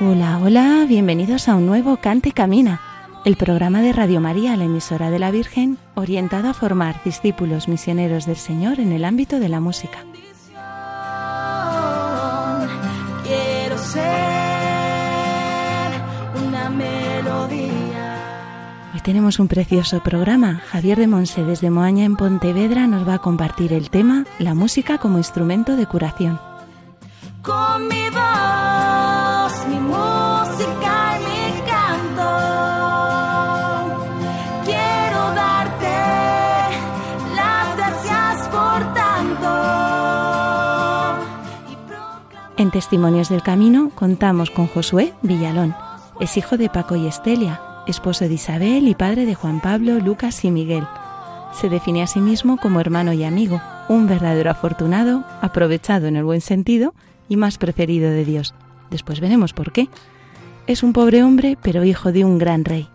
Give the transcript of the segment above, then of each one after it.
Hola, hola, bienvenidos a un nuevo Cante Camina, el programa de Radio María, la emisora de la Virgen, orientado a formar discípulos misioneros del Señor en el ámbito de la música. Tenemos un precioso programa. Javier de Monse desde Moaña en Pontevedra nos va a compartir el tema La música como instrumento de curación. Con mi voz, mi música y mi canto, quiero darte las gracias por tanto. Y proclamar En Testimonios del Camino contamos con Josué Villalón. Es hijo de Paco y Estelia, esposo de Isabel y padre de Juan Pablo, Lucas y Miguel. Se define a sí mismo como hermano y amigo, un verdadero afortunado, aprovechado en el buen sentido y más preferido de Dios. Después veremos por qué. Es un pobre hombre, pero hijo de un gran rey.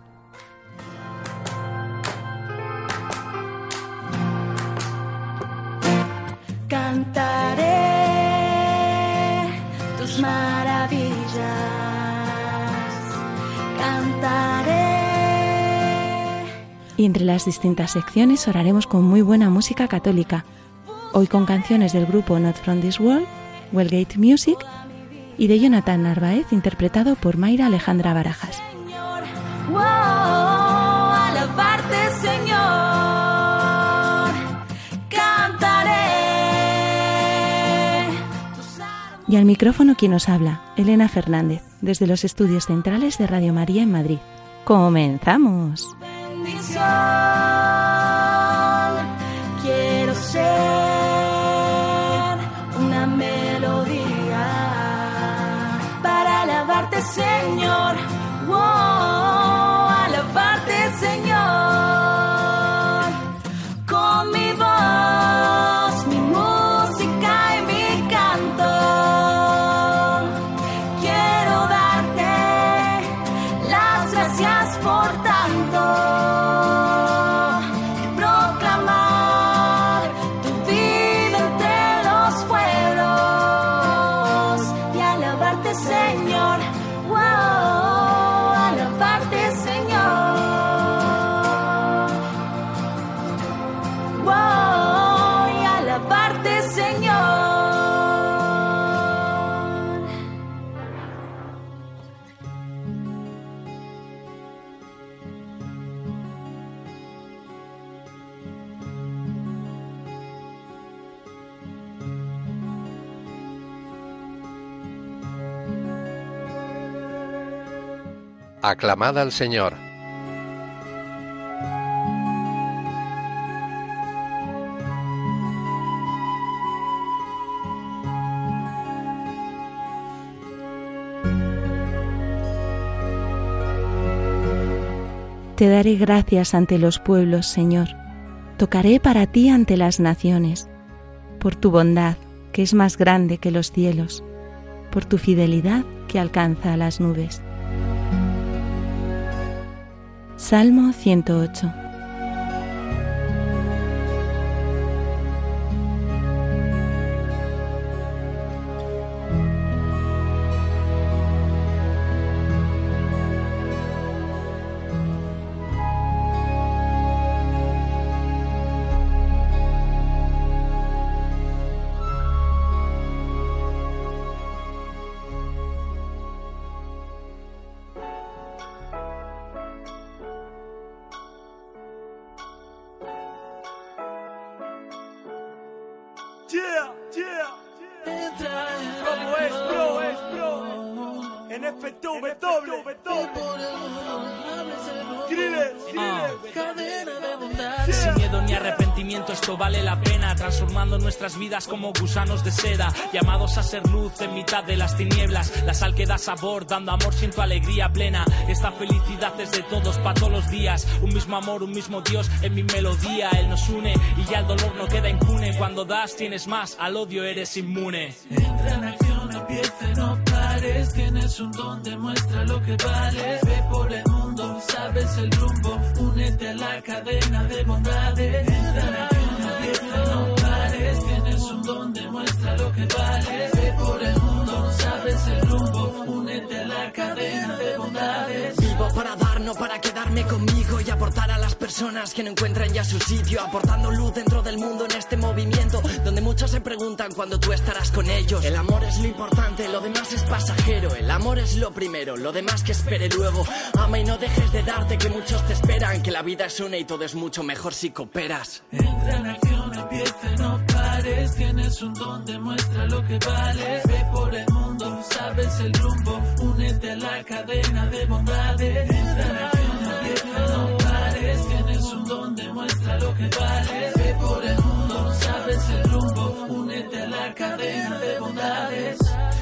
Y entre las distintas secciones oraremos con muy buena música católica. Hoy con canciones del grupo Not From This World, Wellgate Music y de Jonathan Narváez interpretado por Mayra Alejandra Barajas. Y al micrófono quien nos habla, Elena Fernández, desde los estudios centrales de Radio María en Madrid. ¡Comenzamos! Bendición. Aclamad al Señor. Te daré gracias ante los pueblos, Señor. Tocaré para ti ante las naciones, por tu bondad, que es más grande que los cielos, por tu fidelidad que alcanza a las nubes. Salmo 108 Yeah. Como es, bro, es, bro. En FW, Sin miedo ni arrepentimiento, esto vale la pena. Transformando nuestras vidas como gusanos de seda. Llamados a ser luz en mitad de las tinieblas. La sal que da sabor, dando amor, siento alegría plena. Esta felicidad es de todos, para todos los días. Un mismo amor, un mismo Dios en mi melodía. Él nos une y ya el dolor no queda impune. Cuando das, tienes más, al odio eres inmune. Entra en acción, empieza, no Tienes un don, demuestra lo que vales. Ve por el mundo, sabes el rumbo. Únete a la cadena de bondades. Entra empieza, no pares. Tienes un don, demuestra lo que vales. Ve por el mundo, sabes el rumbo. Únete a la cadena de bondades. Para dar, no para quedarme conmigo y aportar a las personas que no encuentran ya su sitio, aportando luz dentro del mundo en este movimiento, donde muchos se preguntan cuándo tú estarás con ellos. El amor es lo importante, lo demás es pasajero, el amor es lo primero, lo demás que espere luego. Ama y no dejes de darte que muchos te esperan, que la vida es una y todo es mucho mejor si cooperas. Entra en acción, empieza, no pares. Tienes un don, demuestra lo que vales. Ve por el mundo, sabes el rumbo. Únete a la cadena de bondades. Entra en acción, empieza, no pares. Tienes un don, demuestra lo que vales. Ve por el mundo, sabes el rumbo. Únete a la cadena de bondades.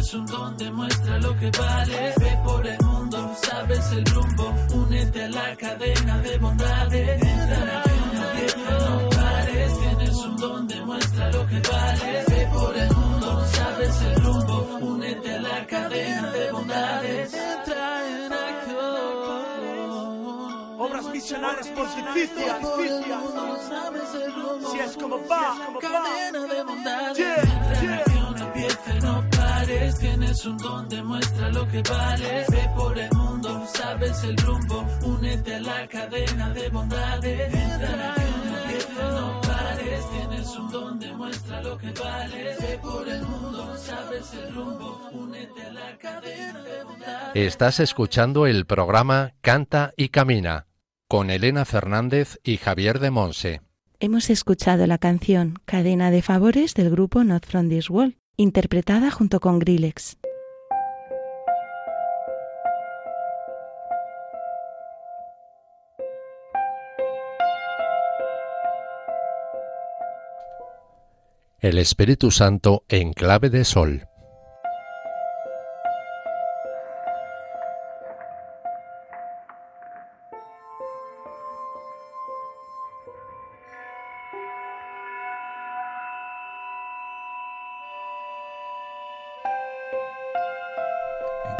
Tienes un don, demuestra lo que vales. Ve por el mundo, sabes el rumbo. Únete a la cadena de bondades. Entra en acción, empieza, no pares. Tienes un don, demuestra lo que vales. Ve por el mundo, sabes el rumbo. Únete a la cadena de bondades. Entra en acción. Obras misionales pontificias. Si es como va. Cadena de bondades. Yeah, Entra en yeah. acción, empieza, no pares. Tienes un don, demuestra lo que vales. Ve por el mundo, sabes el rumbo. Únete a la cadena de bondades. Entra en acción, empieza, no pares. Tienes un don, demuestra lo que vales. Ve por el mundo, sabes el rumbo. Únete a la cadena de bondades. Estás escuchando el programa Canta y Camina con Elena Fernández y Javier de Monse. Hemos escuchado la canción Cadena de Favores del grupo Not From This World, interpretada junto con Grillex. El Espíritu Santo en clave de sol.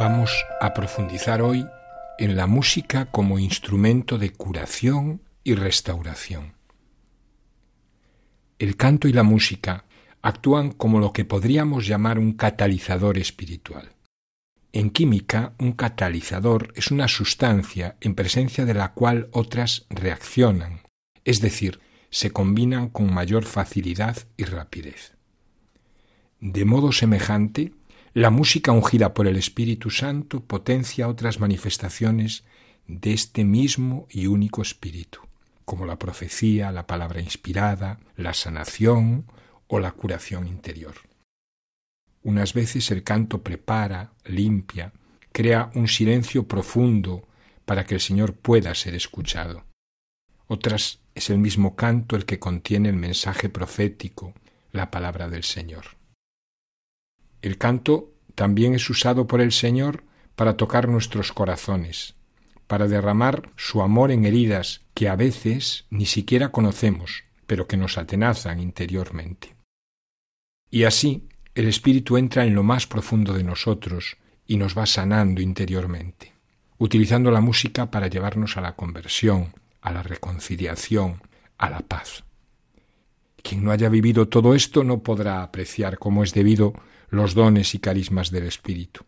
Vamos a profundizar hoy en la música como instrumento de curación y restauración. El canto y la música actúan como lo que podríamos llamar un catalizador espiritual. En química, un catalizador es una sustancia en presencia de la cual otras reaccionan, es decir, se combinan con mayor facilidad y rapidez. De modo semejante, la música ungida por el Espíritu Santo potencia otras manifestaciones de este mismo y único Espíritu, como la profecía, la palabra inspirada, la sanación o la curación interior. Unas veces el canto prepara, limpia, crea un silencio profundo para que el Señor pueda ser escuchado. Otras es el mismo canto el que contiene el mensaje profético, la palabra del Señor. El canto también es usado por el Señor para tocar nuestros corazones, para derramar su amor en heridas que a veces ni siquiera conocemos, pero que nos atenazan interiormente. Y así el Espíritu entra en lo más profundo de nosotros y nos va sanando interiormente, utilizando la música para llevarnos a la conversión, a la reconciliación, a la paz. Quien no haya vivido todo esto no podrá apreciar como es debido los dones y carismas del Espíritu.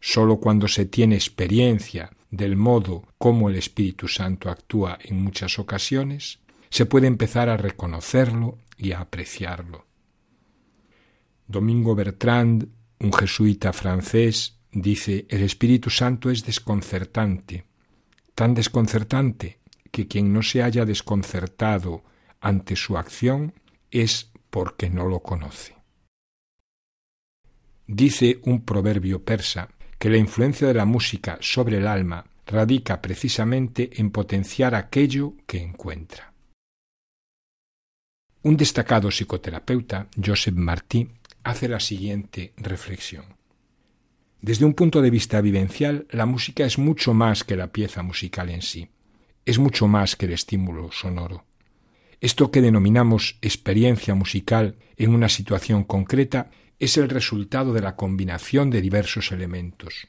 Sólo cuando se tiene experiencia del modo como el Espíritu Santo actúa en muchas ocasiones, se puede empezar a reconocerlo y a apreciarlo. Domingo Bertrand, un jesuita francés, dice, el Espíritu Santo es desconcertante, tan desconcertante que quien no se haya desconcertado ante su acción es porque no lo conoce. Dice un proverbio persa que la influencia de la música sobre el alma radica precisamente en potenciar aquello que encuentra. Un destacado psicoterapeuta, Joseph Martí, hace la siguiente reflexión. Desde un punto de vista vivencial, la música es mucho más que la pieza musical en sí, es mucho más que el estímulo sonoro. Esto que denominamos experiencia musical en una situación concreta es el resultado de la combinación de diversos elementos,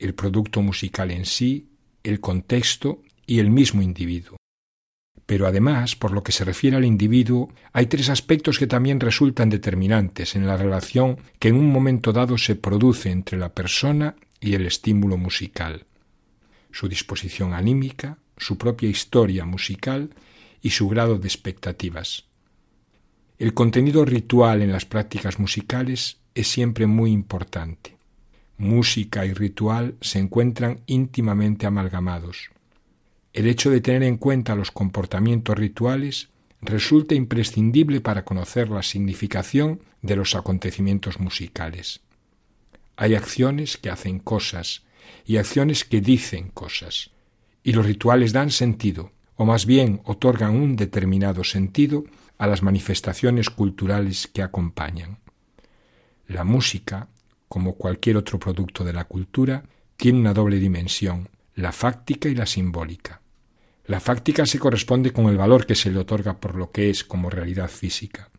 el producto musical en sí, el contexto y el mismo individuo. Pero además, por lo que se refiere al individuo, hay tres aspectos que también resultan determinantes en la relación que en un momento dado se produce entre la persona y el estímulo musical. Su disposición anímica, su propia historia musical y su grado de expectativas. El contenido ritual en las prácticas musicales es siempre muy importante. Música y ritual se encuentran íntimamente amalgamados. El hecho de tener en cuenta los comportamientos rituales resulta imprescindible para conocer la significación de los acontecimientos musicales. Hay acciones que hacen cosas y acciones que dicen cosas, y los rituales dan sentido, o más bien otorgan un determinado sentido a las manifestaciones culturales que acompañan. La música, como cualquier otro producto de la cultura, tiene una doble dimensión, la fáctica y la simbólica. La fáctica se corresponde con el valor que se le otorga por lo que es como realidad física.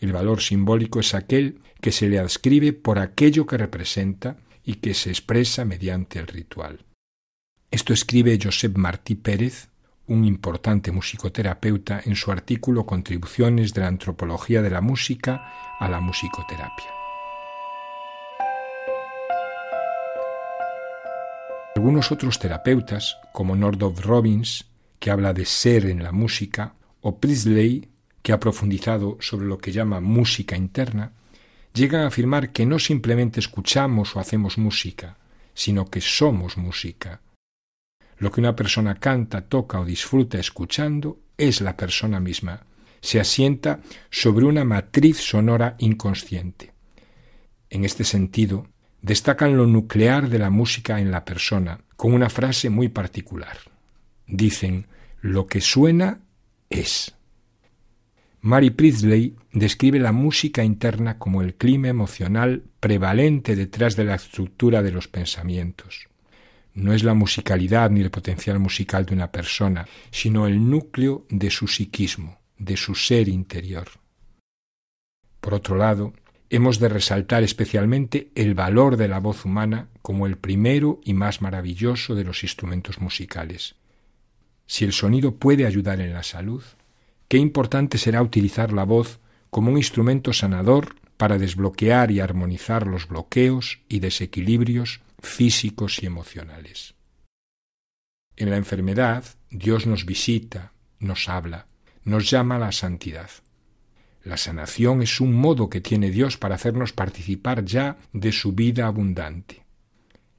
El valor simbólico es aquel que se le adscribe por aquello que representa y que se expresa mediante el ritual. Esto escribe Josep Martí Pérez un importante musicoterapeuta, en su artículo Contribuciones de la antropología de la música a la musicoterapia. Algunos otros terapeutas, como Nordov Robbins, que habla de ser en la música, o Priestley, que ha profundizado sobre lo que llama música interna, llegan a afirmar que no simplemente escuchamos o hacemos música, sino que somos música, lo que una persona canta, toca o disfruta escuchando es la persona misma. Se asienta sobre una matriz sonora inconsciente. En este sentido, destacan lo nuclear de la música en la persona, con una frase muy particular. Dicen, lo que suena es. Mary Priestley describe la música interna como el clima emocional prevalente detrás de la estructura de los pensamientos no es la musicalidad ni el potencial musical de una persona, sino el núcleo de su psiquismo, de su ser interior. Por otro lado, hemos de resaltar especialmente el valor de la voz humana como el primero y más maravilloso de los instrumentos musicales. Si el sonido puede ayudar en la salud, qué importante será utilizar la voz como un instrumento sanador para desbloquear y armonizar los bloqueos y desequilibrios físicos y emocionales. En la enfermedad, Dios nos visita, nos habla, nos llama a la santidad. La sanación es un modo que tiene Dios para hacernos participar ya de su vida abundante.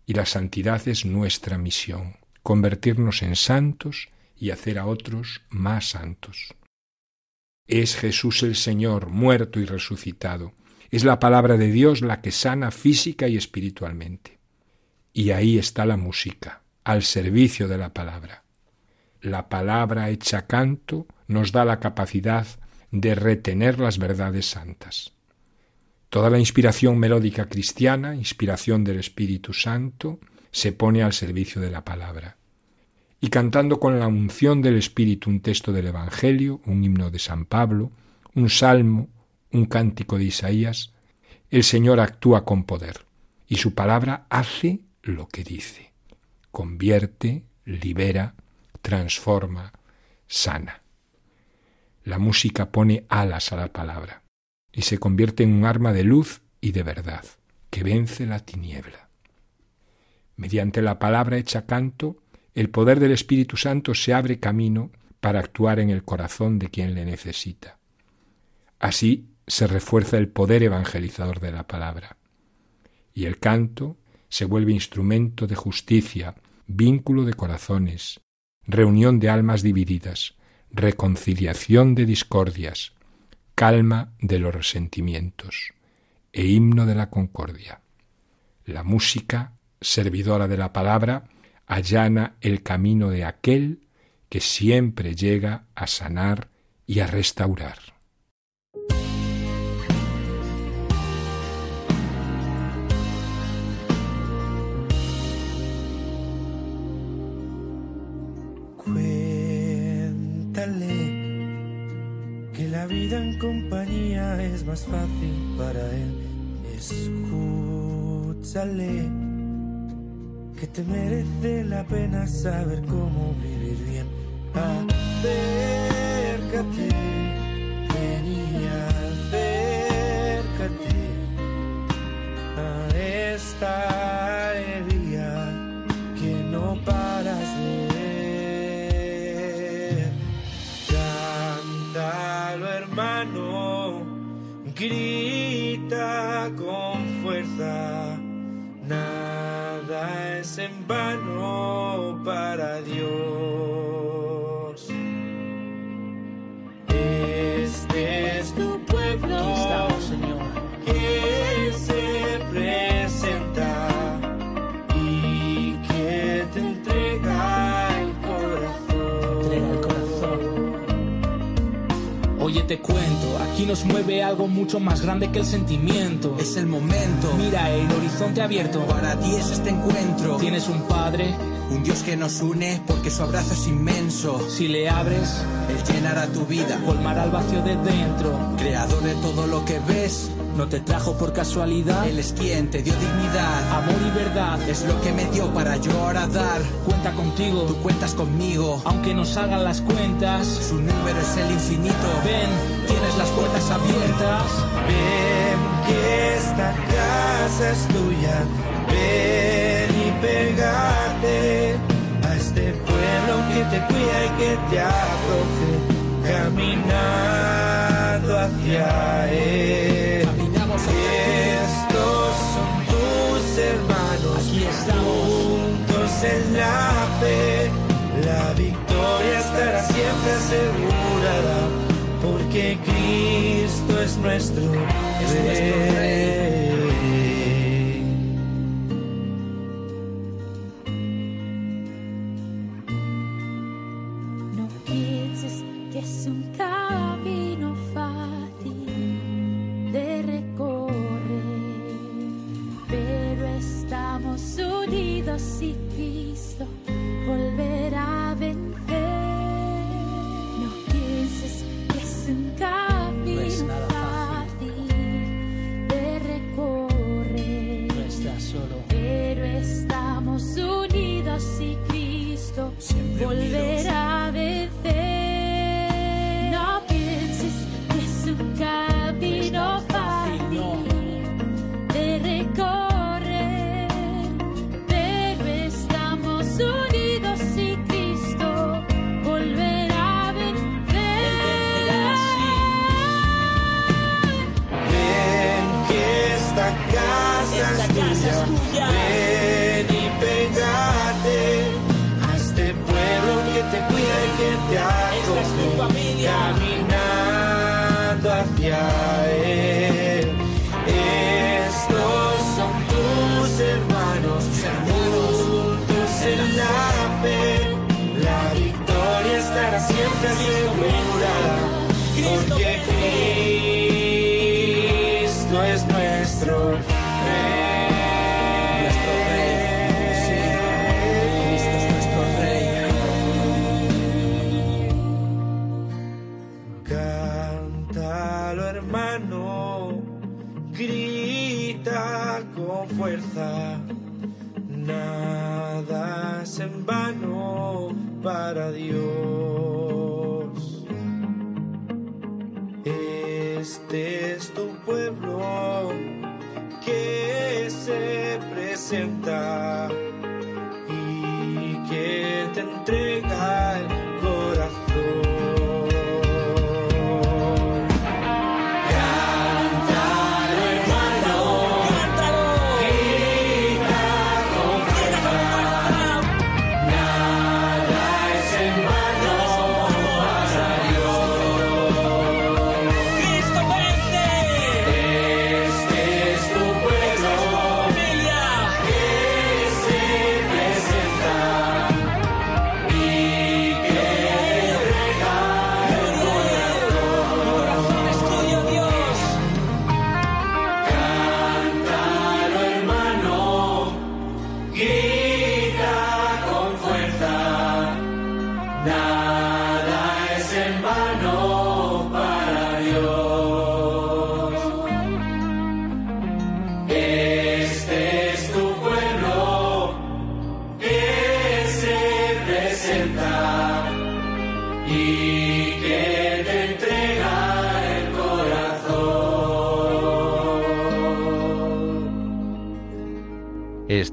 Y la santidad es nuestra misión, convertirnos en santos y hacer a otros más santos. Es Jesús el Señor, muerto y resucitado. Es la palabra de Dios la que sana física y espiritualmente. Y ahí está la música, al servicio de la palabra. La palabra hecha canto nos da la capacidad de retener las verdades santas. Toda la inspiración melódica cristiana, inspiración del Espíritu Santo, se pone al servicio de la palabra. Y cantando con la unción del Espíritu un texto del Evangelio, un himno de San Pablo, un salmo, un cántico de Isaías, el Señor actúa con poder y su palabra hace lo que dice. Convierte, libera, transforma, sana. La música pone alas a la palabra y se convierte en un arma de luz y de verdad que vence la tiniebla. Mediante la palabra hecha canto, el poder del Espíritu Santo se abre camino para actuar en el corazón de quien le necesita. Así se refuerza el poder evangelizador de la palabra. Y el canto se vuelve instrumento de justicia, vínculo de corazones, reunión de almas divididas, reconciliación de discordias, calma de los resentimientos e himno de la concordia. La música, servidora de la palabra, allana el camino de aquel que siempre llega a sanar y a restaurar. Vida en compañía es más fácil para él. Escúchale, que te merece la pena saber cómo vivir bien. Acércate, venía, acércate a esta grita con fuerza, nada es en vano para Dios. Aquí nos mueve algo mucho más grande que el sentimiento. Es el momento. Mira el horizonte abierto. Para ti es este encuentro. Tienes un padre. Un Dios que nos une porque su abrazo es inmenso. Si le abres, Él llenará tu vida. Colmará el vacío de dentro. Creador de todo lo que ves. No te trajo por casualidad. Él es quien te dio dignidad. Amor y verdad. Es lo que me dio para yo ahora dar. Cuenta contigo. Tú cuentas conmigo. Aunque nos hagan las cuentas. Su número es el infinito. Ven, tienes las puertas abiertas. Ven que esta casa es tuya. Ven y pegate a este pueblo que te cuida y que te acoge. Caminando hacia él. Estos son tus hermanos. Aquí estamos. Juntos en la fe. La victoria estará siempre asegurada. Porque Cristo es nuestro Es nuestro Rey. Unidos y Este es tu pueblo que se presenta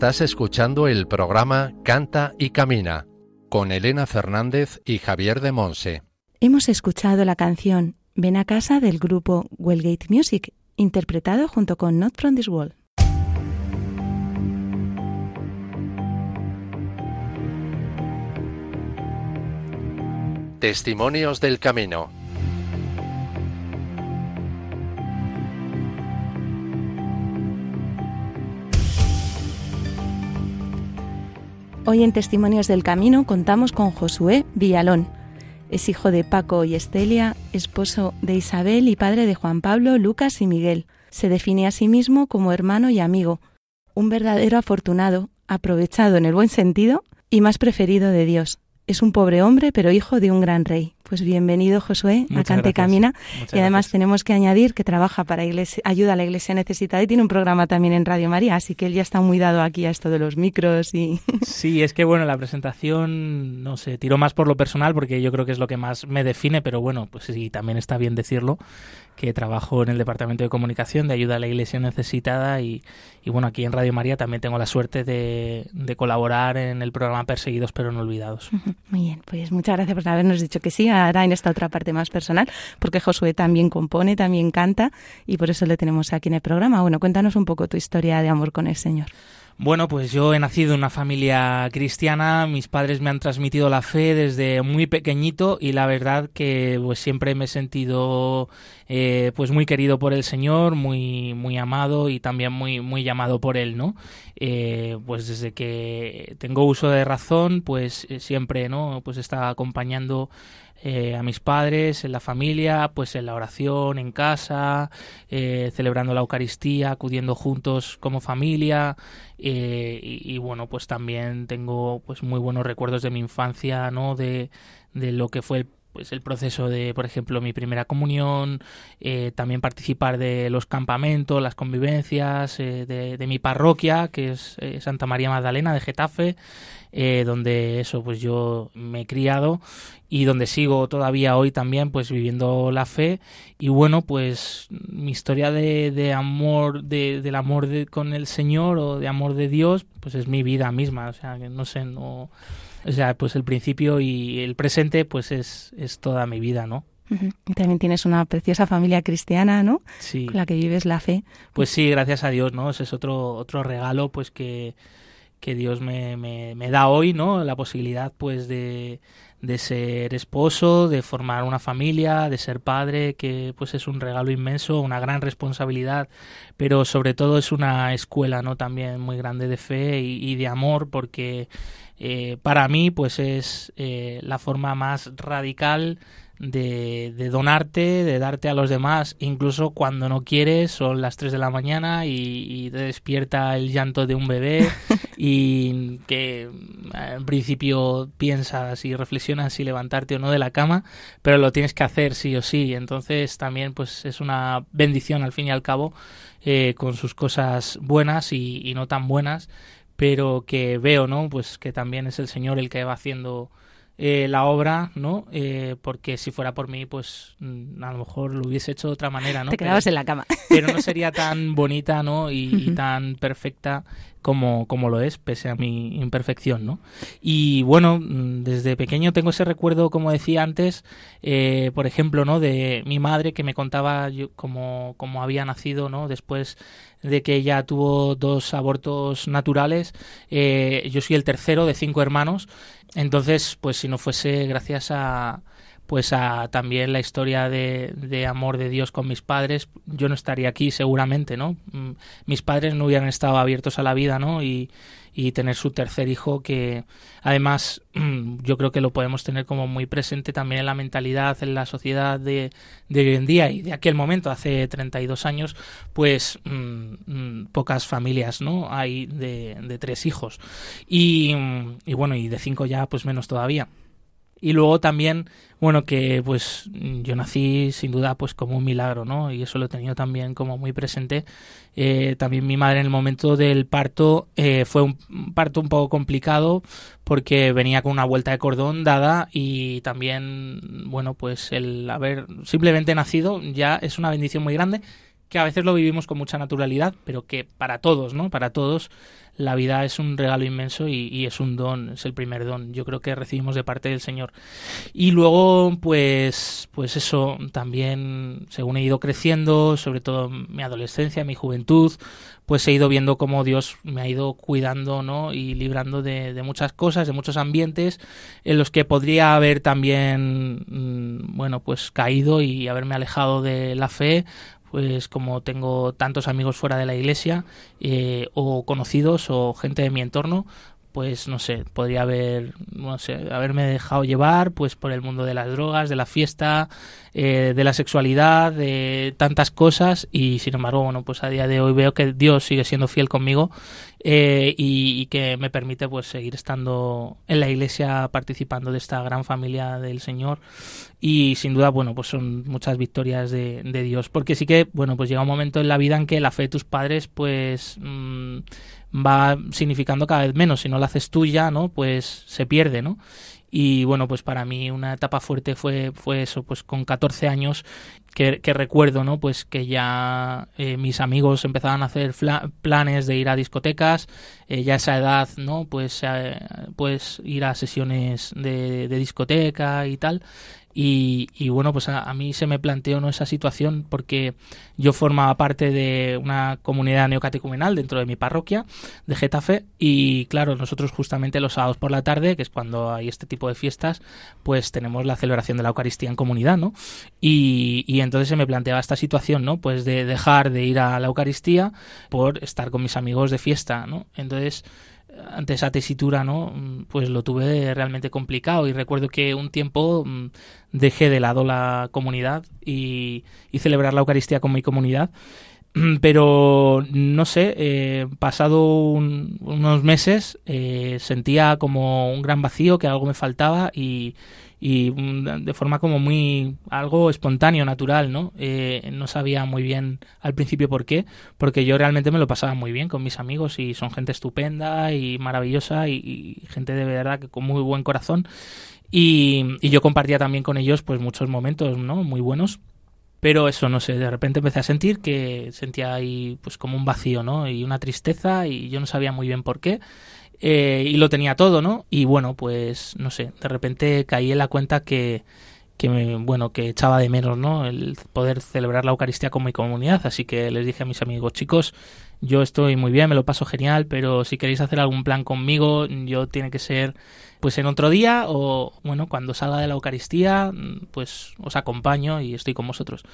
Estás escuchando el programa Canta y Camina con Elena Fernández y Javier de Monse. Hemos escuchado la canción Ven a casa del grupo Wellgate Music, interpretado junto con Not From This World. Testimonios del Camino. Hoy en Testimonios del Camino contamos con Josué Villalón. Es hijo de Paco y Estelia, esposo de Isabel y padre de Juan Pablo, Lucas y Miguel. Se define a sí mismo como hermano y amigo, un verdadero afortunado, aprovechado en el buen sentido y más preferido de Dios. Es un pobre hombre, pero hijo de un gran rey. Pues bienvenido, Josué, a Muchas Cante gracias. Camina. Muchas y además gracias. tenemos que añadir que trabaja para iglesia, ayuda a la iglesia necesitada y tiene un programa también en Radio María, así que él ya está muy dado aquí a esto de los micros y... Sí, es que bueno, la presentación, no sé, tiró más por lo personal porque yo creo que es lo que más me define, pero bueno, pues sí, también está bien decirlo, que trabajo en el Departamento de Comunicación de Ayuda a la Iglesia Necesitada y, bueno, aquí en Radio María también tengo la suerte de, de colaborar en el programa Perseguidos pero no olvidados. Muy bien, pues muchas gracias por habernos dicho que sí. Ahora en esta otra parte más personal, porque Josué también compone, también canta y por eso le tenemos aquí en el programa. Bueno, cuéntanos un poco tu historia de amor con el Señor. Bueno, pues yo he nacido en una familia cristiana, mis padres me han transmitido la fe desde muy pequeñito y la verdad que pues siempre me he sentido eh, pues muy querido por el Señor, muy muy amado y también muy muy llamado por él, ¿no? Eh, pues desde que tengo uso de razón, pues eh, siempre, ¿no? Pues está acompañando eh, a mis padres, en la familia, pues en la oración, en casa, eh, celebrando la Eucaristía, acudiendo juntos como familia eh, y, bueno, pues también tengo pues muy buenos recuerdos de mi infancia, ¿no? De, de lo que fue el pues el proceso de, por ejemplo, mi primera comunión, eh, también participar de los campamentos, las convivencias, eh, de, de, mi parroquia, que es eh, Santa María Magdalena de Getafe, eh, donde eso, pues yo me he criado y donde sigo todavía hoy también, pues viviendo la fe. Y bueno, pues mi historia de, de amor, de, del amor de, con el Señor o de amor de Dios, pues es mi vida misma, o sea, que no sé, no o sea, pues el principio y el presente, pues es, es toda mi vida, ¿no? Y también tienes una preciosa familia cristiana, ¿no? Sí. Con la que vives la fe. Pues sí, gracias a Dios, ¿no? Ese es otro, otro regalo, pues que, que Dios me, me, me da hoy, ¿no? La posibilidad, pues, de, de ser esposo, de formar una familia, de ser padre, que pues es un regalo inmenso, una gran responsabilidad, pero sobre todo es una escuela, ¿no? También muy grande de fe y, y de amor, porque eh, para mí pues es eh, la forma más radical de, de, donarte, de darte a los demás, incluso cuando no quieres, son las 3 de la mañana y, y te despierta el llanto de un bebé y que en principio piensas y reflexionas si levantarte o no de la cama, pero lo tienes que hacer sí o sí, entonces también pues es una bendición al fin y al cabo eh, con sus cosas buenas y, y no tan buenas pero que veo, ¿no? Pues que también es el Señor el que va haciendo eh, la obra, ¿no? Eh, porque si fuera por mí, pues mm, a lo mejor lo hubiese hecho de otra manera, ¿no? Te quedabas pero, en la cama. pero no sería tan bonita, ¿no? Y, y, tan perfecta como, como lo es, pese a mi imperfección, ¿no? Y bueno, desde pequeño tengo ese recuerdo, como decía antes, eh, por ejemplo, ¿no? De mi madre que me contaba yo, cómo, cómo había nacido, ¿no? Después de que ella tuvo dos abortos naturales. Eh, yo soy el tercero de cinco hermanos. Entonces, pues si no fuese gracias a pues a también la historia de, de, amor de Dios con mis padres, yo no estaría aquí seguramente, ¿no? Mis padres no hubieran estado abiertos a la vida, ¿no? Y, y tener su tercer hijo que además yo creo que lo podemos tener como muy presente también en la mentalidad, en la sociedad de, de hoy en día y de aquel momento, hace 32 años, pues mmm, pocas familias, ¿no? Hay de, de tres hijos y, y bueno, y de cinco ya pues menos todavía. Y luego también, bueno, que pues yo nací sin duda pues como un milagro, ¿no? Y eso lo he tenido también como muy presente. Eh, también mi madre en el momento del parto eh, fue un parto un poco complicado porque venía con una vuelta de cordón dada y también, bueno, pues el haber simplemente nacido ya es una bendición muy grande que a veces lo vivimos con mucha naturalidad, pero que para todos, ¿no? Para todos la vida es un regalo inmenso y, es un don, es el primer don, yo creo que recibimos de parte del Señor. Y luego, pues, pues eso, también, según he ido creciendo, sobre todo mi adolescencia, mi juventud, pues he ido viendo cómo Dios me ha ido cuidando, ¿no? Y librando de, de muchas cosas, de muchos ambientes en los que podría haber también, mm, bueno, pues caído y haberme alejado de la fe pues como tengo tantos amigos fuera de la iglesia eh, o conocidos o gente de mi entorno pues no sé, podría haber, no sé, haberme dejado llevar pues por el mundo de las drogas, de la fiesta, eh, de la sexualidad, de tantas cosas. Y sin embargo, bueno, pues a día de hoy veo que Dios sigue siendo fiel conmigo eh, y, que me permite pues seguir estando en la iglesia participando de esta gran familia del Señor. Y sin duda, bueno, pues son muchas victorias de, Dios. Porque sí que, bueno, pues llega un momento en la vida en que la fe de tus padres pues... Mm, va significando cada vez menos. Si no la haces tuya, ¿no? Pues se pierde, ¿no? Y bueno, pues para mí una etapa fuerte fue, fue eso, pues con 14 años que, recuerdo, ¿no? Pues que ya eh, mis amigos empezaban a hacer planes de ir a discotecas, eh, ya a esa edad, ¿no? Pues, eh, pues ir a sesiones de, de discoteca y tal. Y, bueno, pues a, mí se me planteó ¿no? esa situación porque yo formaba parte de una comunidad neocatecumenal dentro de mi parroquia de Getafe y claro, nosotros justamente los sábados por la tarde, que es cuando hay este tipo de fiestas, pues tenemos la celebración de la Eucaristía en comunidad, ¿no? Y, y entonces se me planteaba esta situación, ¿no? Pues de dejar de ir a la Eucaristía por estar con mis amigos de fiesta, ¿no? Entonces ante esa tesitura, ¿no? Pues lo tuve realmente complicado y recuerdo que un tiempo mm, dejé de lado la comunidad y, celebrar la Eucaristía con mi comunidad. Pero no sé, eh, pasado unos meses eh, sentía como un gran vacío, que algo me faltaba y, y mm, de forma como muy algo espontáneo, natural, ¿no? Eh, no sabía muy bien al principio por qué, porque yo realmente me lo pasaba muy bien con mis amigos y son gente estupenda y maravillosa y, gente de verdad que con muy buen corazón y, y, yo compartía también con ellos pues muchos momentos, ¿no? Muy buenos. Pero eso, no sé, de repente empecé a sentir que sentía ahí pues como un vacío, ¿no? Y una tristeza y yo no sabía muy bien por qué. Eh, y lo tenía todo, ¿no? Y bueno, pues no sé, de repente caí en la cuenta que, que me, bueno, que echaba de menos, ¿no? El poder celebrar la Eucaristía con mi comunidad, así que les dije a mis amigos, chicos, yo estoy muy bien, me lo paso genial, pero si queréis hacer algún plan conmigo, yo tiene que ser pues en otro día o bueno, cuando salga de la Eucaristía, pues os acompaño y estoy con vosotros.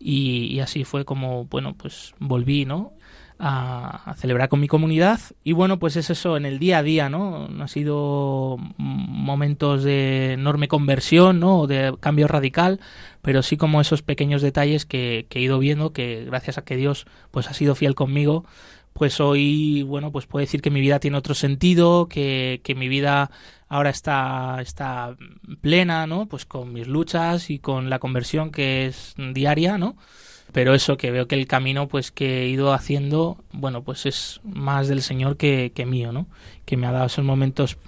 Y, y así fue como, bueno, pues volví, ¿no? A, celebrar con mi comunidad. Y bueno pues es eso en el día a día no ha sido momentos de enorme conversión no de cambio radical pero sí como esos pequeños detalles que, he ido viendo que gracias a que Dios pues ha sido fiel conmigo pues hoy bueno pues puedo decir que mi vida tiene otro sentido que, que mi vida ahora está está plena no pues con mis luchas y con la conversión que es diaria no pero eso que veo que el camino pues que he ido haciendo bueno pues es más del señor que, que mío no que me ha dado esos momentos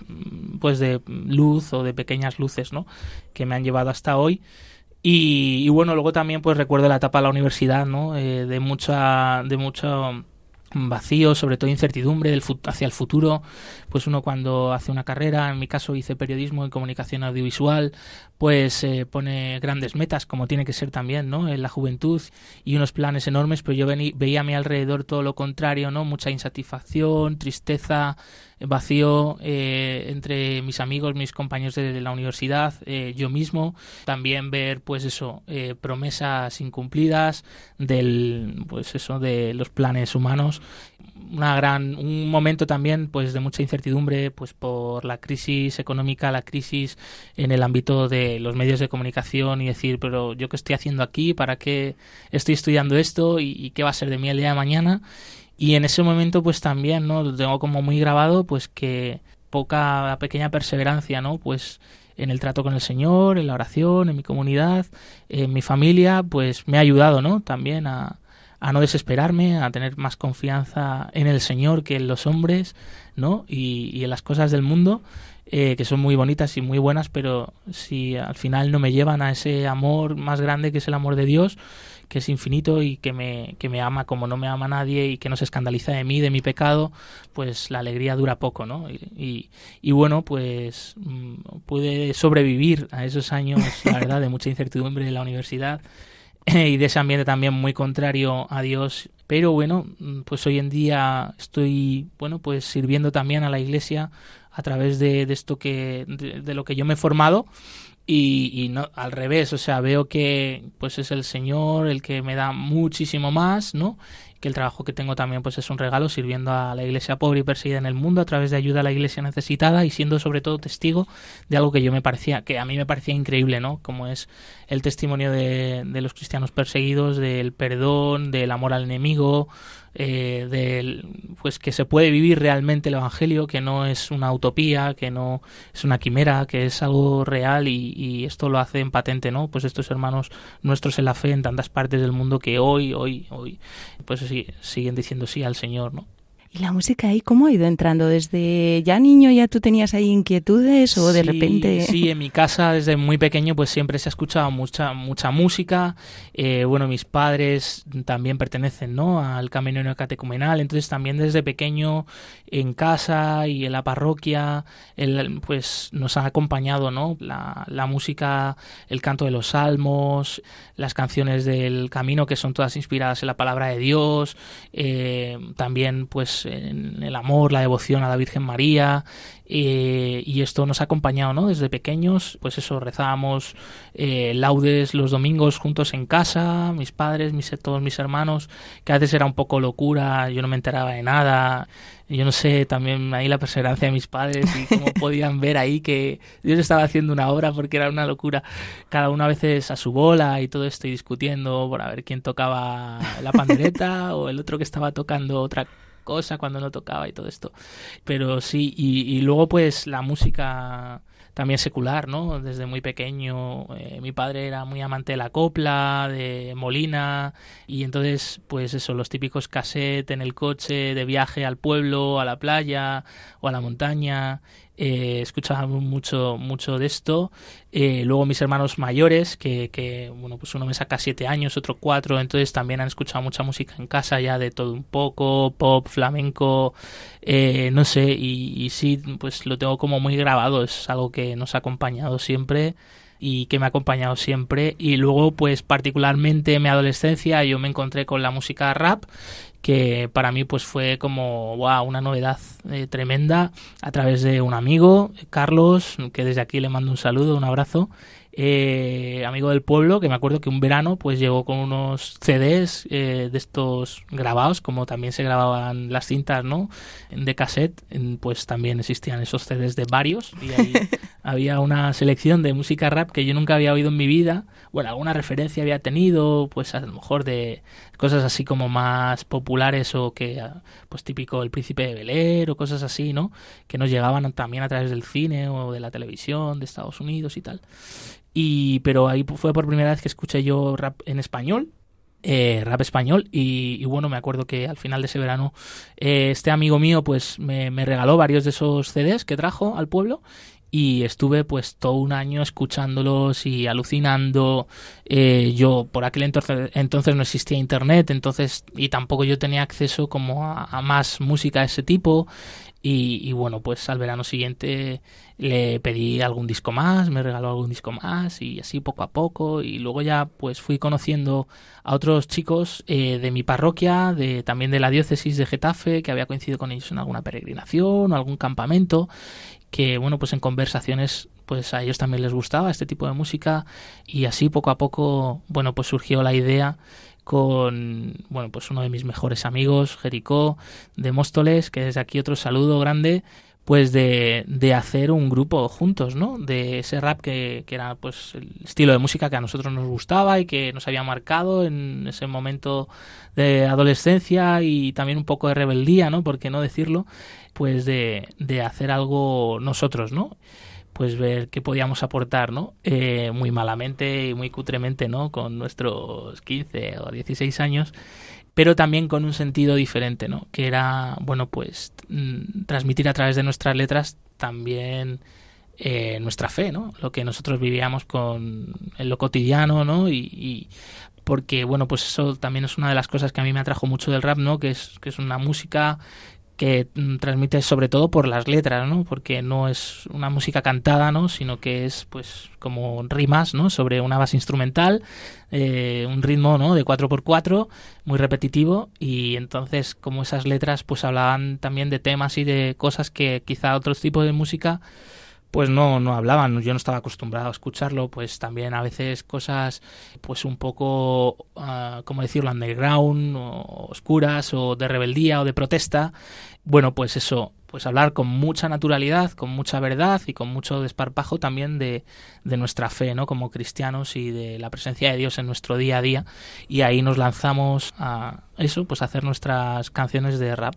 pues de luz o de pequeñas luces no que me han llevado hasta hoy. Y, bueno luego también pues recuerdo la etapa de la universidad no eh, de mucha de mucho vacío, sobre todo incertidumbre del hacia el futuro, pues uno cuando hace una carrera, en mi caso hice periodismo y comunicación audiovisual, pues eh, pone grandes metas, como tiene que ser también, ¿no? En la juventud y unos planes enormes, pero yo veía a mi alrededor todo lo contrario, ¿no? Mucha insatisfacción, tristeza, vacío eh, entre mis amigos, mis compañeros de la universidad, eh, yo mismo, también ver pues eso, eh, promesas incumplidas del pues eso de los planes humanos, una gran un momento también pues de mucha incertidumbre pues por la crisis económica, la crisis en el ámbito de los medios de comunicación y decir, pero yo qué estoy haciendo aquí, para qué estoy estudiando esto y, y qué va a ser de mí el día de mañana y en ese momento, pues también, ¿no? Lo tengo como muy grabado, pues que poca, pequeña perseverancia, ¿no? Pues en el trato con el Señor, en la oración, en mi comunidad, en mi familia, pues me ha ayudado, ¿no? También a, a no desesperarme, a tener más confianza en el Señor que en los hombres, ¿no? Y, y en las cosas del mundo. eh, que son muy bonitas y muy buenas, pero si al final no me llevan a ese amor más grande que es el amor de Dios, que es infinito y que me, que me ama como no me ama nadie y que no se escandaliza de mí, de mi pecado, pues la alegría dura poco, ¿no? Y, y, bueno, pues mm, pude sobrevivir a esos años, la verdad, de mucha incertidumbre en la universidad y de ese ambiente también muy contrario a Dios. Pero bueno, mm, pues hoy en día estoy, bueno, pues sirviendo también a la iglesia a través de, de esto que, de, de lo que yo me he formado y, y, no al revés, o sea, veo que pues es el Señor el que me da muchísimo más, ¿no? Que el trabajo que tengo también pues es un regalo sirviendo a la iglesia pobre y perseguida en el mundo a través de ayuda a la iglesia necesitada y siendo sobre todo testigo de algo que yo me parecía que a mí me parecía increíble, ¿no? Como es el testimonio de, de los cristianos perseguidos, del perdón, del amor al enemigo, eh, pues que se puede vivir realmente el evangelio, que no es una utopía, que no es una quimera, que es algo real y, y esto lo hace en patente, ¿no? Pues estos hermanos nuestros en la fe en tantas partes del mundo que hoy, hoy, hoy, pues sí, siguen diciendo sí al Señor, ¿no? ¿Y la música ahí cómo ha ido entrando? ¿Desde ya niño ya tú tenías ahí inquietudes o de sí, repente...? Sí, en mi casa desde muy pequeño pues siempre se ha escuchado mucha, mucha música. Eh, bueno, mis padres también pertenecen ¿no? al camino catecumenal, entonces también desde pequeño en casa y en la parroquia el, pues nos ha acompañado ¿no? la, la música, el canto de los salmos, las canciones del camino que son todas inspiradas en la palabra de Dios, eh, también pues en el amor, la devoción a la Virgen María, eh, y esto nos ha acompañado, ¿no? Desde pequeños, pues eso, rezábamos eh, laudes los domingos juntos en casa, mis padres, mis, todos mis hermanos, que a veces era un poco locura, yo no me enteraba de nada, yo no sé, también ahí la perseverancia de mis padres y cómo podían ver ahí que Dios estaba haciendo una obra porque era una locura, cada uno a veces a su bola y todo esto y discutiendo por a ver quién tocaba la pandereta o el otro que estaba tocando otra cosa cuando no tocaba y todo esto. Pero sí, y, y luego pues la música también secular, ¿no? Desde muy pequeño eh, mi padre era muy amante de la copla, de Molina y entonces pues eso, los típicos cassettes en el coche de viaje al pueblo, a la playa o a la montaña eh, mucho mucho de esto. Eh, luego mis hermanos mayores que, que, bueno pues uno me saca siete años otro cuatro entonces también han escuchado mucha música en casa ya de todo un poco pop flamenco eh, no sé y, y sí pues lo tengo como muy grabado es algo que nos ha acompañado siempre y que me ha acompañado siempre. Y luego pues particularmente en mi adolescencia yo me encontré con la música rap que para mí pues fue como wow, una novedad eh, tremenda a través de un amigo, Carlos, que desde aquí le mando un saludo, un abrazo, eh, amigo del pueblo, que me acuerdo que un verano pues llegó con unos CDs eh, de estos grabados, como también se grababan las cintas, ¿no? De cassette, pues también existían esos CDs de varios y ahí había una selección de música rap que yo nunca había oído en mi vida. Bueno, alguna referencia había tenido, pues a lo mejor de cosas así como más populares o que, pues típico El Príncipe de Bel o cosas así, ¿no? Que nos llegaban también a través del cine o de la televisión de Estados Unidos y tal. Y, pero ahí fue por primera vez que escuché yo rap en español, eh, rap español y, y, bueno me acuerdo que al final de ese verano eh, este amigo mío pues me, me, regaló varios de esos CDs que trajo al pueblo y estuve pues todo un año escuchándolos y alucinando. Eh, yo por aquel entonces, entonces no existía internet entonces y tampoco yo tenía acceso como a, más música de ese tipo. Y, y, bueno, pues al verano siguiente le pedí algún disco más, me regaló algún disco más y así poco a poco. Y luego ya pues fui conociendo a otros chicos eh, de mi parroquia, de también de la diócesis de Getafe, que había coincidido con ellos en alguna peregrinación o algún campamento, que bueno, pues en conversaciones pues a ellos también les gustaba este tipo de música y así poco a poco, bueno, pues surgió la idea con bueno pues uno de mis mejores amigos, Jericó, de Móstoles, que desde aquí otro saludo grande, pues de, de hacer un grupo juntos, ¿no? De ese rap que, que, era pues el estilo de música que a nosotros nos gustaba y que nos había marcado en ese momento de adolescencia y también un poco de rebeldía, ¿no? ¿Por qué no decirlo? Pues de, de hacer algo nosotros, ¿no? pues ver qué podíamos aportar, ¿no? Eh, muy malamente y muy cutremente, ¿no? Con nuestros 15 o 16 años, pero también con un sentido diferente, ¿no? Que era, bueno, pues mm, transmitir a través de nuestras letras también eh, nuestra fe, ¿no? Lo que nosotros vivíamos con en lo cotidiano, ¿no? Y, y, porque bueno, pues eso también es una de las cosas que a mí me atrajo mucho del rap, ¿no? Que es que es una música que mm, transmite sobre todo por las letras, ¿no? Porque no es una música cantada, ¿no? Sino que es, pues, como rimas, ¿no? Sobre una base instrumental, eh, un ritmo, ¿no? De 4x4, muy repetitivo, y entonces, como esas letras, pues, hablaban también de temas y de cosas que quizá otros tipos de música pues no, no hablaban, yo no estaba acostumbrado a escucharlo, pues también a veces cosas pues un poco, uh, ¿cómo decirlo?, underground, o oscuras, o de rebeldía, o de protesta. Bueno, pues eso, pues hablar con mucha naturalidad, con mucha verdad y con mucho desparpajo también de, de nuestra fe, ¿no?, como cristianos y de la presencia de Dios en nuestro día a día. Y ahí nos lanzamos a eso, pues a hacer nuestras canciones de rap.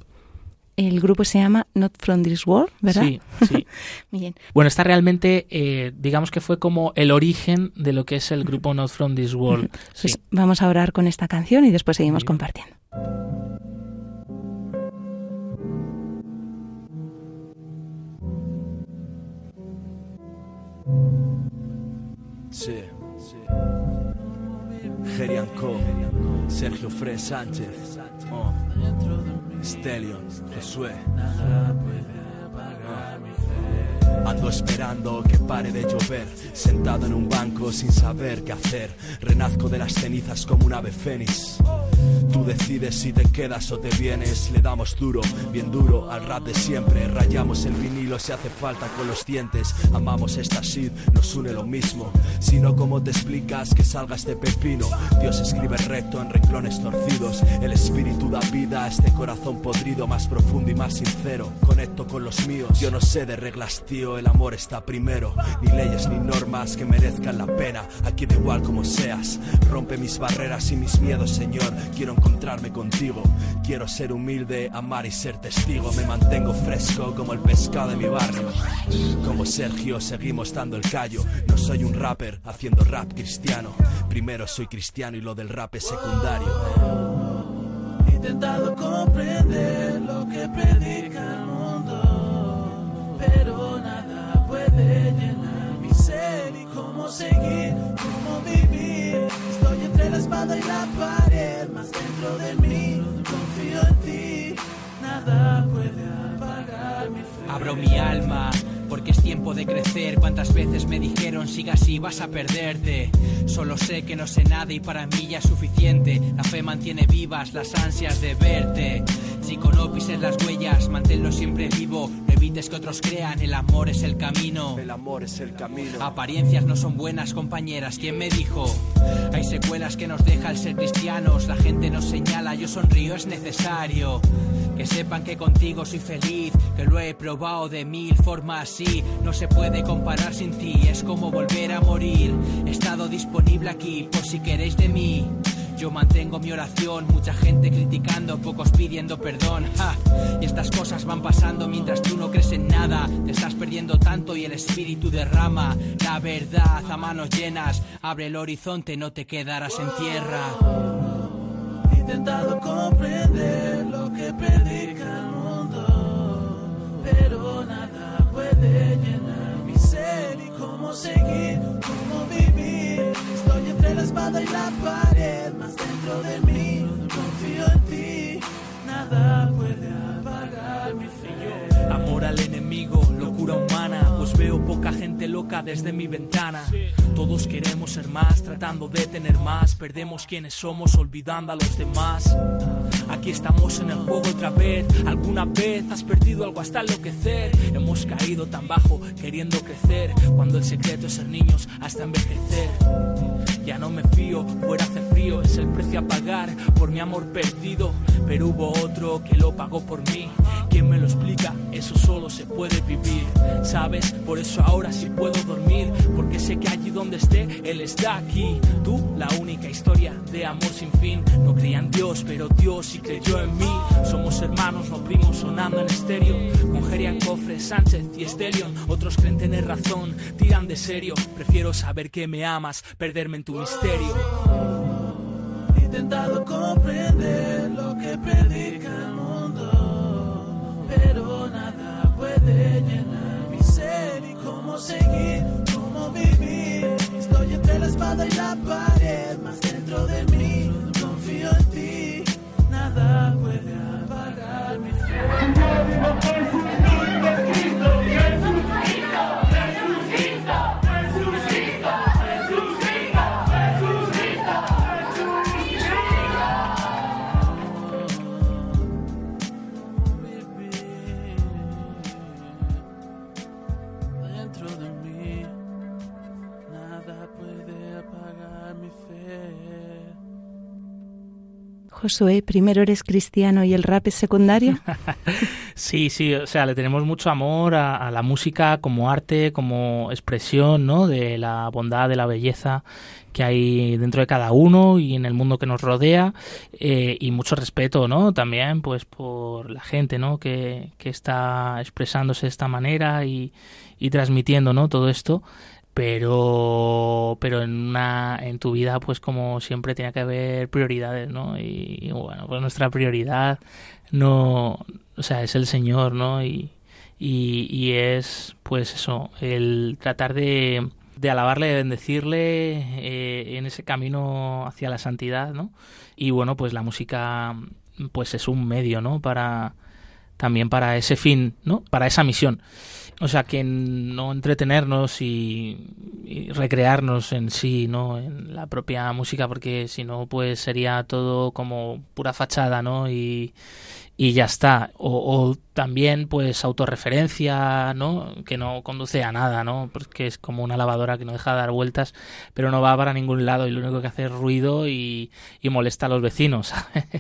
El grupo se llama Not From This World, ¿verdad? Sí, sí. Bien. Bueno, esta realmente, eh, digamos que fue como el origen de lo que es el grupo Not From This World. Sí. Pues vamos a orar con esta canción y después seguimos compartiendo. Sí. Gerian Co, Sergio Fre Sánchez, oh. Stelion, Josué. Ando esperando que pare de llover, sentado en un banco sin saber qué hacer. Renazco de las cenizas como un ave fénix. Tú decides si te quedas o te vienes. Le damos duro, bien duro al rap de siempre. Rayamos el vinilo si hace falta con los dientes. Amamos esta shit, nos une lo mismo. Si no, ¿cómo te explicas que salga este pepino? Dios escribe recto en renglones torcidos. El espíritu da vida a este corazón podrido, más profundo y más sincero. Conecto con los míos. Yo no sé de reglas, tío. El amor está primero. Ni leyes ni normas que merezcan la pena. Aquí da igual como seas. Rompe mis barreras y mis miedos, Señor. Quiero encontrarme contigo. Quiero ser humilde, amar y ser testigo. Me mantengo fresco como el pescado de mi barrio. Como Sergio, seguimos dando el callo. No soy un rapper haciendo rap cristiano. Primero soy cristiano y lo del rap es secundario. Intentado comprender lo que predica el mundo, pero mi ser y cómo seguir, cómo vivir. Estoy entre la espada y la pared, más dentro de mí confío en ti. Nada puede apagar mi fe. Abro mi alma porque es tiempo de crecer. Cuántas veces me dijeron siga así vas a perderte. Solo sé que no sé nada y para mí ya es suficiente. La fe mantiene vivas las ansias de verte. Chico, no pises las huellas, manténlo siempre vivo. Evites que otros crean, el amor es el camino. El amor es el camino. Apariencias no son buenas, compañeras. ¿Quién me dijo? Hay secuelas que nos deja el ser cristianos. La gente nos señala, yo sonrío, es necesario. Que sepan que contigo soy feliz, que lo he probado de mil formas, sí. No se puede comparar sin ti, es como volver a morir. He estado disponible aquí por si queréis de mí. Yo mantengo mi oración, mucha gente criticando, pocos pidiendo perdón. Ja. Y estas cosas van pasando mientras tú no crees en nada. Te estás perdiendo tanto y el espíritu derrama la verdad a manos llenas. Abre el horizonte, no te quedarás en tierra. Intentado comprender lo que predica el mundo, pero nada puede llenar mi ser y cómo seguir, espada y la pared, más dentro de mí confío en ti. Nada puede apagar mi fe. Amor al enemigo, locura humana, pues veo poca gente loca desde mi ventana. Todos queremos ser más, tratando de tener más. Perdemos quienes somos, olvidando a los demás. Aquí estamos en el juego otra vez. ¿Alguna vez has perdido algo hasta enloquecer? Hemos caído tan bajo, queriendo crecer. Cuando el secreto es ser niños hasta envejecer. Ya no me fío, fuera hace frío, es el precio a pagar por mi amor perdido. Pero hubo otro que lo pagó por mí. ¿Quién me lo explica? Eso solo se puede vivir. ¿Sabes? Por eso ahora sí puedo dormir. Porque sé que allí donde esté, Él está aquí. Tú, la única historia de amor sin fin. No creía en Dios, pero Dios sí creyó en mí. Somos hermanos, no primos, sonando en estéreo. Con Gerian Cofre, Sánchez y Estelion. Otros creen tener razón, tiran de serio. Prefiero saber que me amas, perderme en tu misterio. He intentado comprender lo que predica el mundo, pero nada puede llenar mi ser y cómo seguir, cómo vivir. Estoy entre la espada y la pared. Josué, primero eres cristiano y el rap es secundario. sí, sí, o sea, le tenemos mucho amor a, la música como arte, como expresión, ¿no? De la bondad, de la belleza que hay dentro de cada uno y en el mundo que nos rodea eh, y mucho respeto, ¿no? También, pues, por la gente, ¿no? Que, que está expresándose de esta manera y, y transmitiendo, ¿no? Todo esto pero pero en una en tu vida pues como siempre tiene que haber prioridades no y, bueno pues nuestra prioridad no o sea es el señor no y, y, es pues eso el tratar de, de alabarle de bendecirle eh, en ese camino hacia la santidad no y bueno pues la música pues es un medio no para también para ese fin no para esa misión o sea, que no entretenernos y, recrearnos en sí, ¿no? En la propia música, porque si no, pues sería todo como pura fachada, ¿no? Y, y ya está. O, también, pues, autorreferencia, ¿no? Que no conduce a nada, ¿no? Porque es como una lavadora que no deja de dar vueltas, pero no va para ningún lado y lo único que hace es ruido y, y molesta a los vecinos.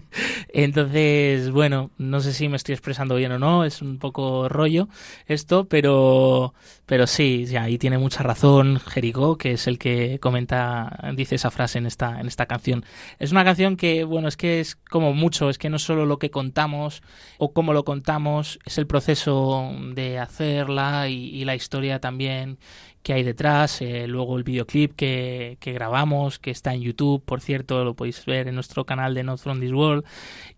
Entonces, bueno, no sé si me estoy expresando bien o no, es un poco rollo esto, pero, pero sí, ahí tiene mucha razón Jericó, que es el que comenta, dice esa frase en esta, en esta canción. Es una canción que, bueno, es que es como mucho, es que no solo lo que contamos, o cómo lo contamos, es el proceso de hacerla y, la historia también que hay detrás, eh, luego el videoclip que, que, grabamos, que está en YouTube, por cierto, lo podéis ver en nuestro canal de Not From This World.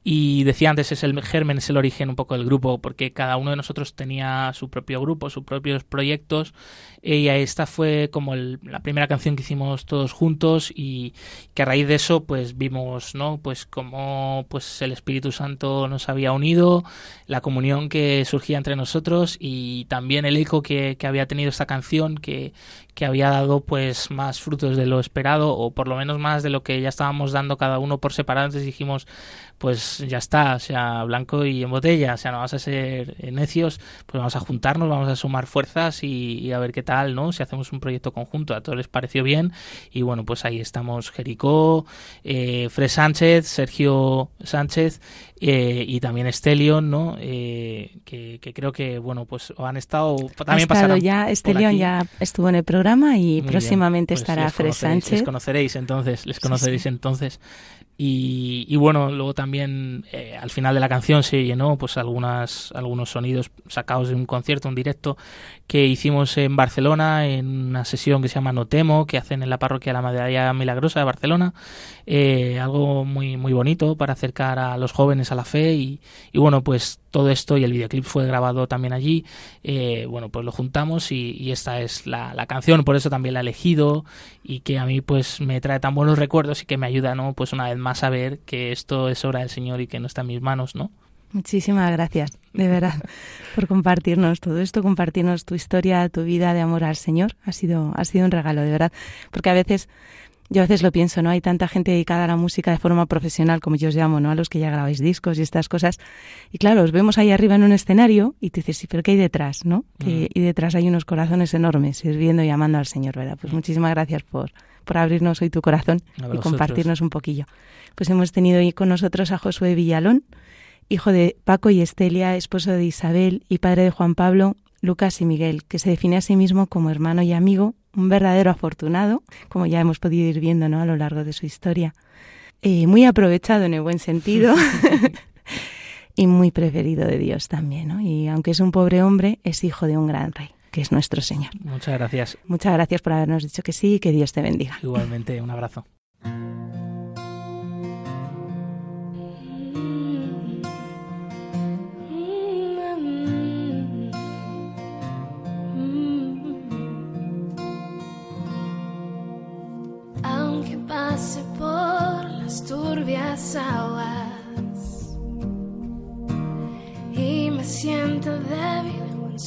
Y decía antes, es el germen, es el origen un poco del grupo, porque cada uno de nosotros tenía su propio grupo, sus propios proyectos, y esta fue como la primera canción que hicimos todos juntos y que a raíz de eso pues vimos, ¿no? Pues cómo pues el Espíritu Santo nos había unido, la comunión que surgía entre nosotros y también el eco que, que había tenido esta canción que, て que había dado pues más frutos de lo esperado o por lo menos más de lo que ya estábamos dando cada uno por separado. Entonces dijimos pues ya está o sea blanco y en botella o sea no vamos a ser necios pues vamos a juntarnos vamos a sumar fuerzas y, a ver qué tal no si hacemos un proyecto conjunto a todos les pareció bien. Y bueno pues ahí estamos Jericó eh, Fred Sánchez Sergio Sánchez eh, y también Estelion, ¿no? Eh, que, creo que, bueno, pues han estado... También ha estado ya, Estelion ya estuvo en el programa y próximamente pues estará Fred Sánchez. Les conoceréis entonces, les conoceréis entonces. Y, bueno, luego también eh, al final de la canción se llenó pues algunas, algunos sonidos sacados de un concierto, un directo que hicimos en Barcelona en una sesión que se llama Notemo, que hacen en la parroquia La Madre Milagrosa de Barcelona. Eh, algo muy, muy bonito para acercar a los jóvenes a la fe y, y bueno, pues todo esto y el videoclip fue grabado también allí. Eh, bueno, pues lo juntamos y, esta es la, la, canción, por eso también la he elegido y que a mí pues me trae tan buenos recuerdos y que me ayuda, ¿no? Pues una vez más a ver que esto es obra del Señor y que no está en mis manos, ¿no? Muchísimas gracias, de verdad, por compartirnos todo esto, compartirnos tu historia, tu vida de amor al Señor. Ha sido, ha sido un regalo, de verdad, porque a veces yo a veces lo pienso, ¿no? Hay tanta gente dedicada a la música de forma profesional, como yo os llamo, ¿no? A los que ya grabáis discos y estas cosas. Y claro, os vemos ahí arriba en un escenario y te dices, sí, pero ¿qué hay detrás, no? Mm. y detrás hay unos corazones enormes sirviendo y amando al Señor, ¿verdad? Pues mm. muchísimas gracias por, por abrirnos hoy tu corazón y compartirnos un poquillo. Pues hemos tenido hoy con nosotros a Josué Villalón, hijo de Paco y Estelia, esposo de Isabel y padre de Juan Pablo, Lucas y Miguel, que se define a sí mismo como hermano y amigo, un verdadero afortunado, como ya hemos podido ir viendo ¿no? a lo largo de su historia, eh, muy aprovechado en el buen sentido y muy preferido de Dios también. ¿no? Y aunque es un pobre hombre, es hijo de un gran rey que es nuestro Señor. Muchas gracias. Muchas gracias por habernos dicho que sí y que Dios te bendiga. Igualmente, un abrazo. Turbias aguas y me siento débil en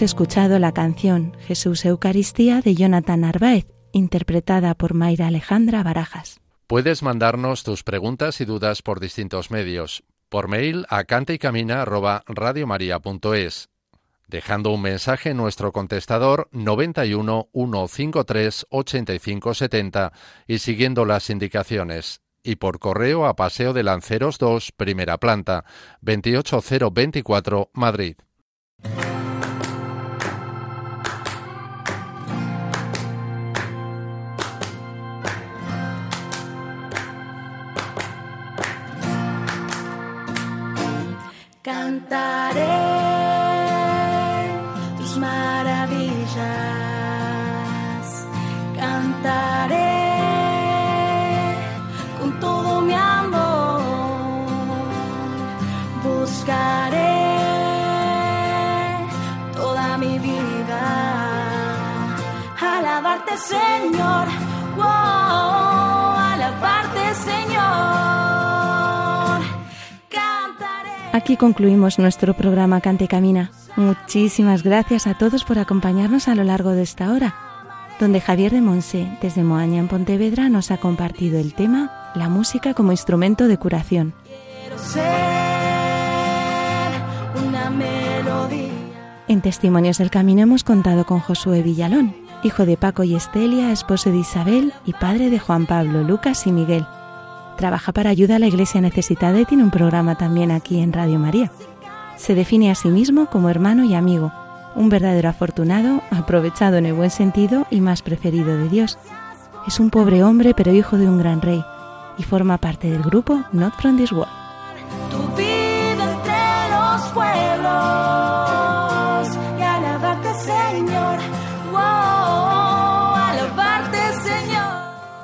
Escuchado la canción Jesús Eucaristía de Jonathan Narváez, interpretada por Mayra Alejandra Barajas. Puedes mandarnos tus preguntas y dudas por distintos medios. Por mail a cantaycamina@radiomaria.es, dejando un mensaje en nuestro contestador 91 153 85 70 y siguiendo las indicaciones. Y por correo a Paseo de Lanceros 2, primera planta, 28024, Madrid. Cantaré Aquí concluimos nuestro programa Cante Camina. Muchísimas gracias a todos por acompañarnos a lo largo de esta hora, donde Javier de Monse, desde Moaña en Pontevedra, nos ha compartido el tema La música como instrumento de curación. En Testimonios del Camino hemos contado con Josué Villalón, hijo de Paco y Estelia, esposo de Isabel y padre de Juan Pablo, Lucas y Miguel. Trabaja para ayuda a la Iglesia necesitada y tiene un programa también aquí en Radio María. Se define a sí mismo como hermano y amigo, un verdadero afortunado, aprovechado en el buen sentido y más preferido de Dios. Es un pobre hombre pero hijo de un gran rey y forma parte del grupo Not From This World.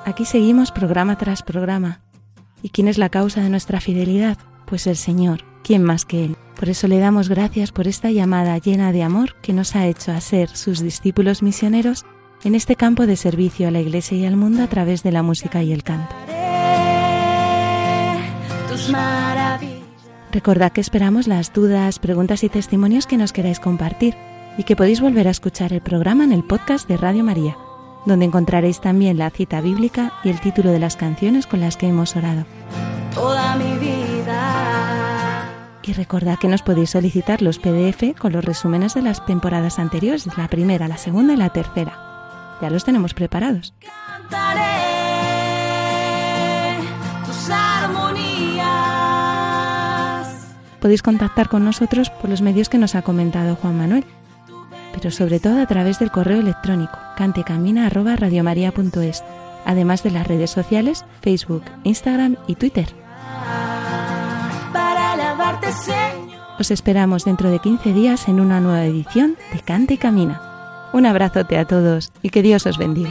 Aquí seguimos programa tras programa. ¿Y quién es la causa de nuestra fidelidad? Pues el Señor. ¿Quién más que Él? Por eso le damos gracias por esta llamada llena de amor que nos ha hecho a ser sus discípulos misioneros en este campo de servicio a la Iglesia y al mundo a través de la música y el canto. Recordad que esperamos las dudas, preguntas y testimonios que nos queráis compartir y que podéis volver a escuchar el programa en el podcast de Radio María, donde encontraréis también la cita bíblica y el título de las canciones con las que hemos orado. toda mi vida. Y recordad que nos podéis solicitar los PDF con los resúmenes de las temporadas anteriores, la primera, la segunda y la tercera. Ya los tenemos preparados. Cantaré tus armonías. Podéis contactar con nosotros por los medios que nos ha comentado Juan Manuel, pero sobre todo a través del correo electrónico cantecamina@radiomaria.es, además de las redes sociales Facebook, Instagram y Twitter. Os esperamos dentro de 15 días en una nueva edición de Cante y Camina. Un abrazote a todos y que Dios os bendiga.